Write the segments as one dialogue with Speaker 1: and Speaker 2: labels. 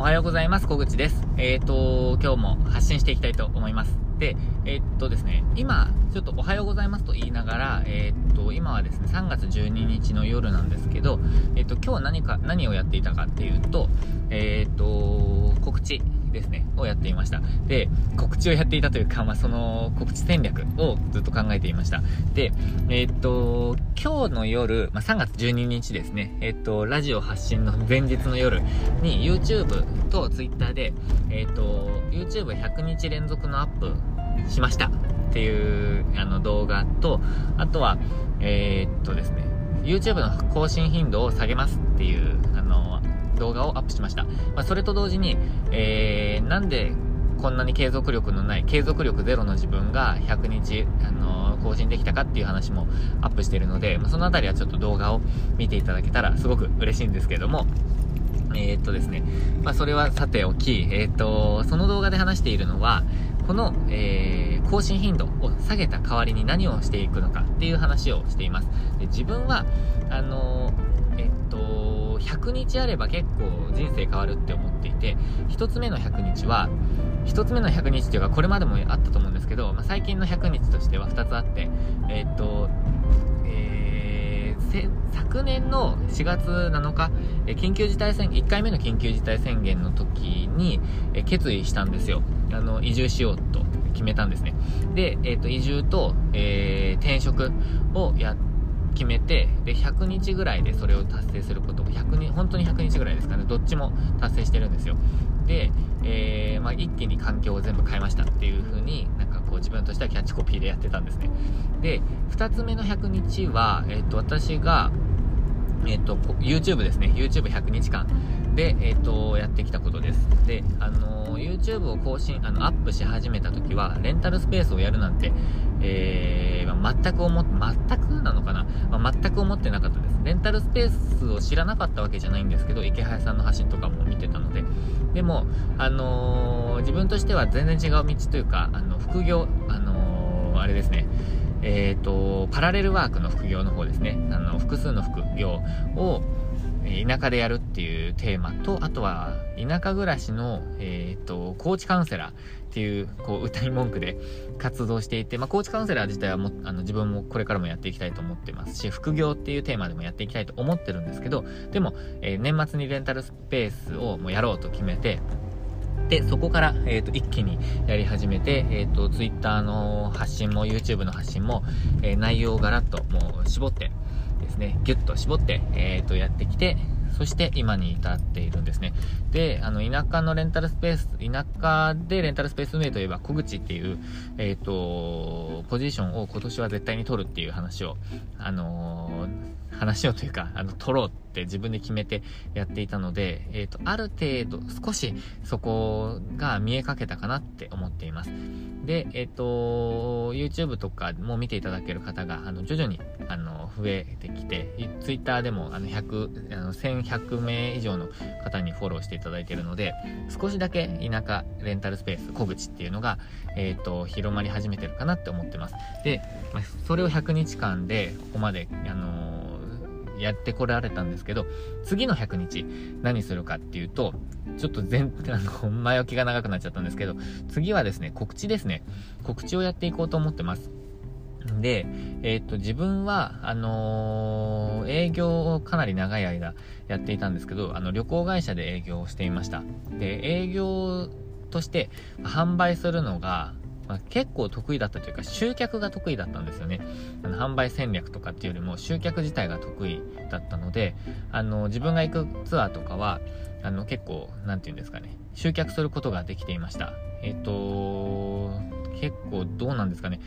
Speaker 1: おはようございます。小口です。えっ、ー、と、今日も発信していきたいと思います。で、えっ、ー、とですね、今、ちょっとおはようございますと言いながら、えっ、ー、と、今はですね、3月12日の夜なんですけど、えっ、と、今日は何か、何をやっていたかっていうと、えっ、と、告知ですね、をやっていました。で、告知をやっていたというか、まあ、その告知戦略をずっと考えていました。で、えー、っと、今日の夜、まあ、3月12日ですね、えー、っと、ラジオ発信の前日の夜に YouTube と Twitter で、えー、っと、YouTube100 日連続のアップしましたっていうあの動画と、あとは、え、っとですね、YouTube の更新頻度を下げますっていう、動画をアップしました。まあ、それと同時に、えー、なんでこんなに継続力のない、継続力ゼロの自分が100日、あのー、更新できたかっていう話もアップしているので、まあ、そのあたりはちょっと動画を見ていただけたらすごく嬉しいんですけども、えー、っとですね、まあ、それはさておき、えー、っと、その動画で話しているのは、この、えー、更新頻度を下げた代わりに何をしていくのかっていう話をしています。で自分は、あのえっと、100日あれば結構人生変わるって思っていて、1つ目の100日は、1つ目の100日っていうか、これまでもあったと思うんですけど、まあ、最近の100日としては2つあって、えー、っと、えー、昨年の4月7日、え緊急事態宣言、1回目の緊急事態宣言の時に、え決意したんですよ。あの、移住しようと決めたんですね。で、えっ、と、移住と、えー、転職をやって、決めて、で、100日ぐらいでそれを達成すること100日、本当に100日ぐらいですかね、どっちも達成してるんですよ。で、えー、まあ、一気に環境を全部変えましたっていう風に、なんかこう自分としてはキャッチコピーでやってたんですね。で、2つ目の100日は、えっ、と、私が、えっ、と、YouTube ですね、YouTube100 日間。で、えっ、と、やってきたことです。で、あの YouTube を更新、あの、アップし始めた時は、レンタルスペースをやるなんて、えー、まあ、全く思って、全くなのかな、まあ、全く思ってなかったです。レンタルスペースを知らなかったわけじゃないんですけど、池早さんの発信とかも見てたので、でも、あのー、自分としては全然違う道というか、あの、副業、あの、あれですね、えっ、と、パラレルワークの副業の方ですね、あの、複数の副業を、田舎でやるっていうテーマと、あとは、田舎暮らしの、えっ、ー、と、コーチカウンセラーっていう、こう、歌い文句で 活動していて、まあ、コーチカウンセラー自体はも、あの、自分もこれからもやっていきたいと思ってますし、副業っていうテーマでもやっていきたいと思ってるんですけど、でも、えー、年末にレンタルスペースをもうやろうと決めて、で、そこから、えっ、ー、と、一気にやり始めて、えっ、ー、と、Twitter の発信も YouTube の発信も、えー、内容をガラッともう絞って、ですね、ギュッと絞って、えっ、と、やってきて、そして今に至っているんですね。で、あの、田舎のレンタルスペース、田舎でレンタルスペース運営といえば、小口っていう、えっ、ー、と、ポジションを今年は絶対に取るっていう話を、あのー話をというか、あの、取ろうって自分で決めてやっていたので、えっ、ー、と、ある程度、少しそこが見えかけたかなって思っています。で、えっ、ー、と、YouTube とかも見ていただける方が、あの、徐々に、あの、増えてきて、Twitter でも、あの、100、あの、1100名以上の方にフォローしていただいているので、少しだけ田舎レンタルスペース、小口っていうのが、えっ、ー、と、広まり始めてるかなって思ってます。で、まあ、それを100日間で、ここまで、あのやってこられたんですけど、次の100日何するかっていうと、ちょっと全、あの、前置きが長くなっちゃったんですけど、次はですね、告知ですね。告知をやっていこうと思ってます。で、えっ、と、自分は、あのー、営業をかなり長い間やっていたんですけど、あの、旅行会社で営業をしていました。で、営業として販売するのが、まあ、結構得意だったというか、集客が得意だったんですよね。あの、販売戦略とかっていうよりも、集客自体が得意だったので、あの、自分が行くツアーとかは、あの、結構、何て言うんですかね、集客することができていました。えっ、と、結構どうなんですかね。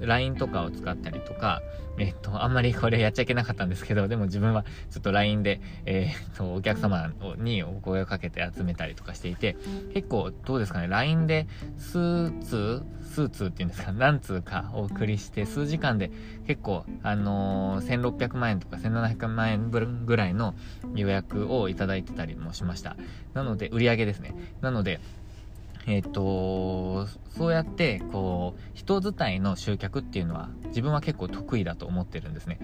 Speaker 1: LINE とかを使ったりとか、えっと、あんまりこれやっちゃいけなかったんですけど、でも自分はちょっと LINE で、えー、っと、お客様にお声をかけて集めたりとかしていて、結構どうですかね、LINE で数通、数通っていうんですか、何通かお送りして、数時間で結構、あのー、1600万円とか1700万円分ぐらいの予約をいただいてたりもしました。なので、売り上げですね。なので、えっ、ー、と、そうやって、こう、人伝いの集客っていうのは自分は結構得意だと思ってるんですね。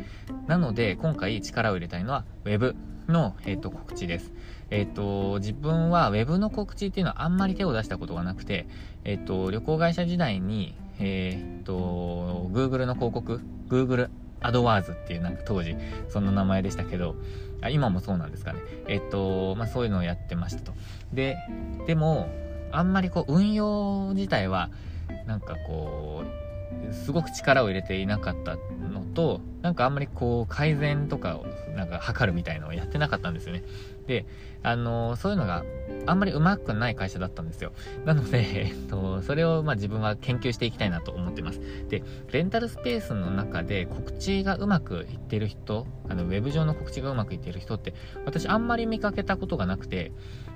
Speaker 1: なので、今回力を入れたいのは Web の、えっ、ー、と、告知です。えっ、ー、と、自分は Web の告知っていうのはあんまり手を出したことがなくて、えっ、と、旅行会社時代に、えっ、と、Google の広告、Google アドワーズっていうなんか当時その名前でしたけど、あ今もそうなんですかね。えっと、まあそういうのをやってましたと。で、でも、あんまりこう運用自体はなんかこうすごく力を入れていなかったのとなんかあんまりこう改善とかをなんか測るみたいのをやってなかったんですよね。であのそういうのがあんまりうまくない会社だったんですよ。なので、えっと、それをまあ自分は研究していきたいなと思ってます。でレンタルスペースの中で告知がうまくいってる人あのウェブ上の告知がうまくいってる人って私あんまり見かけたことがなくて、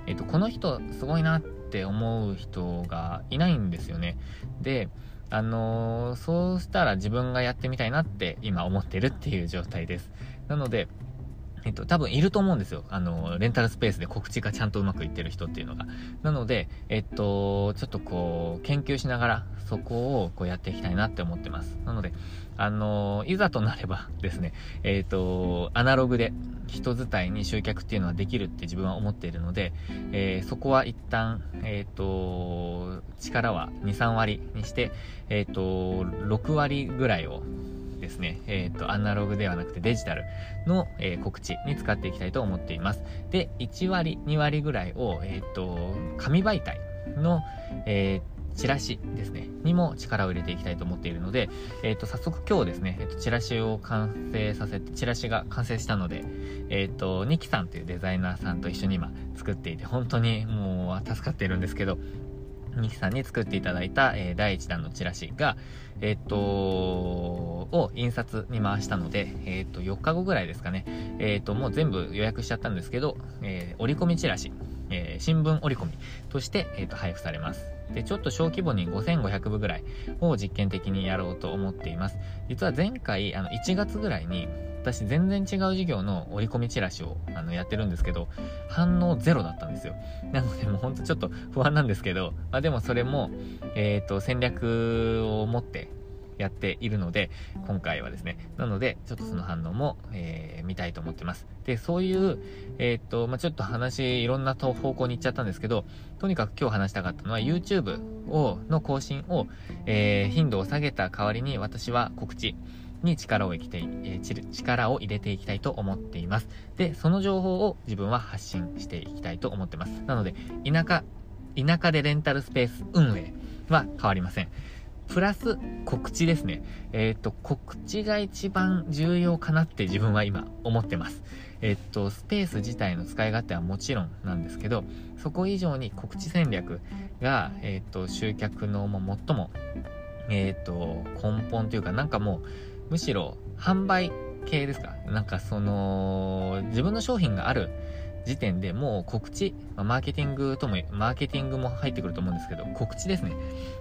Speaker 1: えっと、この人すごいなってって思う人がいないんですよね。で、あのー、そうしたら自分がやってみたいなって今思ってるっていう状態です。なので、えっと、多分いると思うんですよ。あの、レンタルスペースで告知がちゃんとうまくいってる人っていうのが。なので、えっと、ちょっとこう、研究しながら、そこをこうやっていきたいなって思ってます。なので、あの、いざとなれば ですね、えっと、アナログで人伝いに集客っていうのはできるって自分は思っているので、えー、そこは一旦、えっと、力は2、3割にして、えっと、6割ぐらいをですね、えっ、ー、と、アナログではなくてデジタルの、えー、告知に使っていきたいと思っています。で、1割、2割ぐらいを、えっ、ー、と、紙媒体の、えチラシですね、にも力を入れていきたいと思っているので、えっ、と、早速今日ですね、えっ、と、チラシを完成させて、チラシが完成したので、えっ、と、ニキさんというデザイナーさんと一緒に今作っていて、本当にもう助かっているんですけど、ニキさんに作っていただいた、えー、第1弾のチラシが、えー、っと、を印刷に回したので、えー、っと、4日後ぐらいですかね。えっと、もう全部予約しちゃったんですけど、え折り込みチラシ、え新聞折り込みとして、えっと、配布されます。で、ちょっと小規模に5500部ぐらいを実験的にやろうと思っています。実は前回、あの、1月ぐらいに、私全然違う授業の折り込みチラシをあのやってるんですけど、反応ゼロだったんですよ。なのでもうほんとちょっと不安なんですけど、まあでもそれも、えっ、ー、と、戦略を持ってやっているので、今回はですね。なので、ちょっとその反応も、えー、見たいと思ってます。で、そういう、えっ、と、まあ、ちょっと話、いろんな方向に行っちゃったんですけど、とにかく今日話したかったのは、YouTube を、の更新を、えー、頻度を下げた代わりに、私は告知、に力を生きて、えー、力を入れていきたいと思っています。で、その情報を自分は発信していきたいと思ってます。なので、田舎、田舎でレンタルスペース運営は変わりません。プラス告知ですね。えっ、と、告知が一番重要かなって自分は今思ってます。えっ、と、スペース自体の使い勝手はもちろんなんですけど、そこ以上に告知戦略が、えっ、と、集客のも最も、えっ、と、根本というか、なんかもう、むしろ販売系ですかなんかその、自分の商品がある時点でもう告知、マーケティングとも、マーケティングも入ってくると思うんですけど、告知ですね。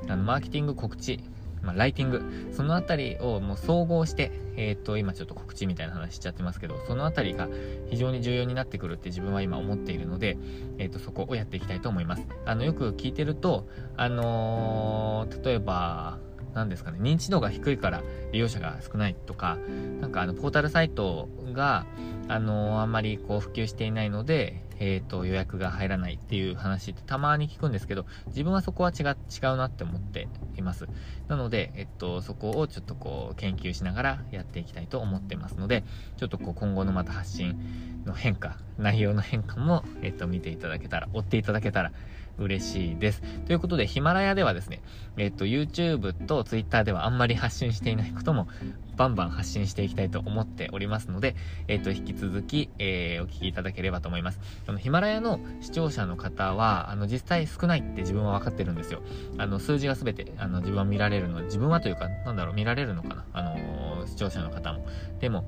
Speaker 1: あの、マーケティング告知、まあ、ライティング、そのあたりをもう総合して、えっ、ー、と、今ちょっと告知みたいな話しちゃってますけど、そのあたりが非常に重要になってくるって自分は今思っているので、えっ、ー、と、そこをやっていきたいと思います。あの、よく聞いてると、あのー、例えば、何ですかね、認知度が低いから利用者が少ないとか、なんかあの、ポータルサイトが、あの、あんまりこう普及していないので、えっ、ー、と、予約が入らないっていう話ってたまに聞くんですけど、自分はそこは違違うなって思っています。なので、えっと、そこをちょっとこう、研究しながらやっていきたいと思ってますので、ちょっとこう、今後のまた発信の変化、内容の変化も、えっと、見ていただけたら、追っていただけたら嬉しいです。ということで、ヒマラヤではですね、えっと、YouTube と Twitter ではあんまり発信していないことも、バンバン発信していきたいと思っておりますので、えっと、引き続き、えー、お聞きいただければと思います。あの、ヒマラヤの視聴者の方は、あの、実際少ないって自分は分かってるんですよ。あの、数字が全て、あの、自分は見られるの、自分はというか、なんだろう、見られるのかな？あの、視聴者の方も。でも、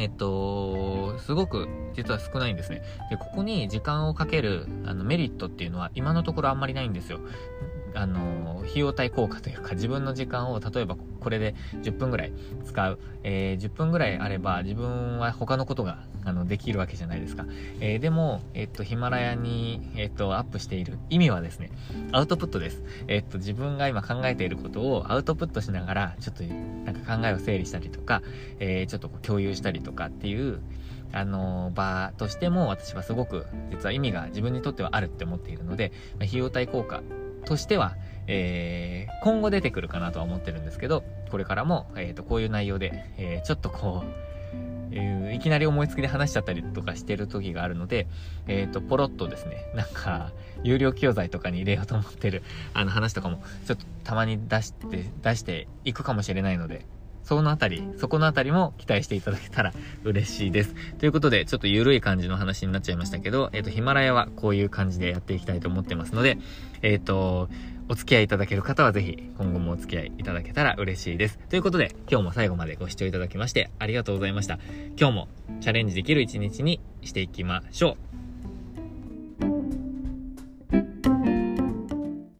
Speaker 1: えっと、すごく実は少ないんですね。で、ここに時間をかけるあのメリットっていうのは今のところあんまりないんですよ。あの、費用対効果というか、自分の時間を、例えばこれで10分ぐらい使う、えー、10分ぐらいあれば、自分は他のことが、あの、できるわけじゃないですか。えー、でも、えっと、ヒマラヤに、えっと、アップしている意味はですね、アウトプットです。えっと、自分が今考えていることをアウトプットしながら、ちょっと、なんか考えを整理したりとか、えー、ちょっと共有したりとかっていう、あの場としても私はすごく実は意味が自分にとってはあるって思っているので、まあ、費用対効果としては、えー、今後出てくるかなとは思ってるんですけど、これからも、えっ、ー、と、こういう内容で、えー、ちょっとこう、えー、いきなり思いつきで話しちゃったりとかしてる時があるので、えっ、ー、と、ポロッとですね、なんか、有料教材とかに入れようと思ってる、あの話とかも、ちょっとたまに出して、出していくかもしれないので、そのあたり、そこのあたりも期待していただけたら嬉しいです。ということで、ちょっと緩い感じの話になっちゃいましたけど、えっ、ー、と、ヒマラヤはこういう感じでやっていきたいと思ってますので、えっ、ー、と、お付き合いいただける方はぜひ今後もお付き合いいただけたら嬉しいです。ということで、今日も最後までご視聴いただきましてありがとうございました。今日もチャレンジできる一日にしていきましょう。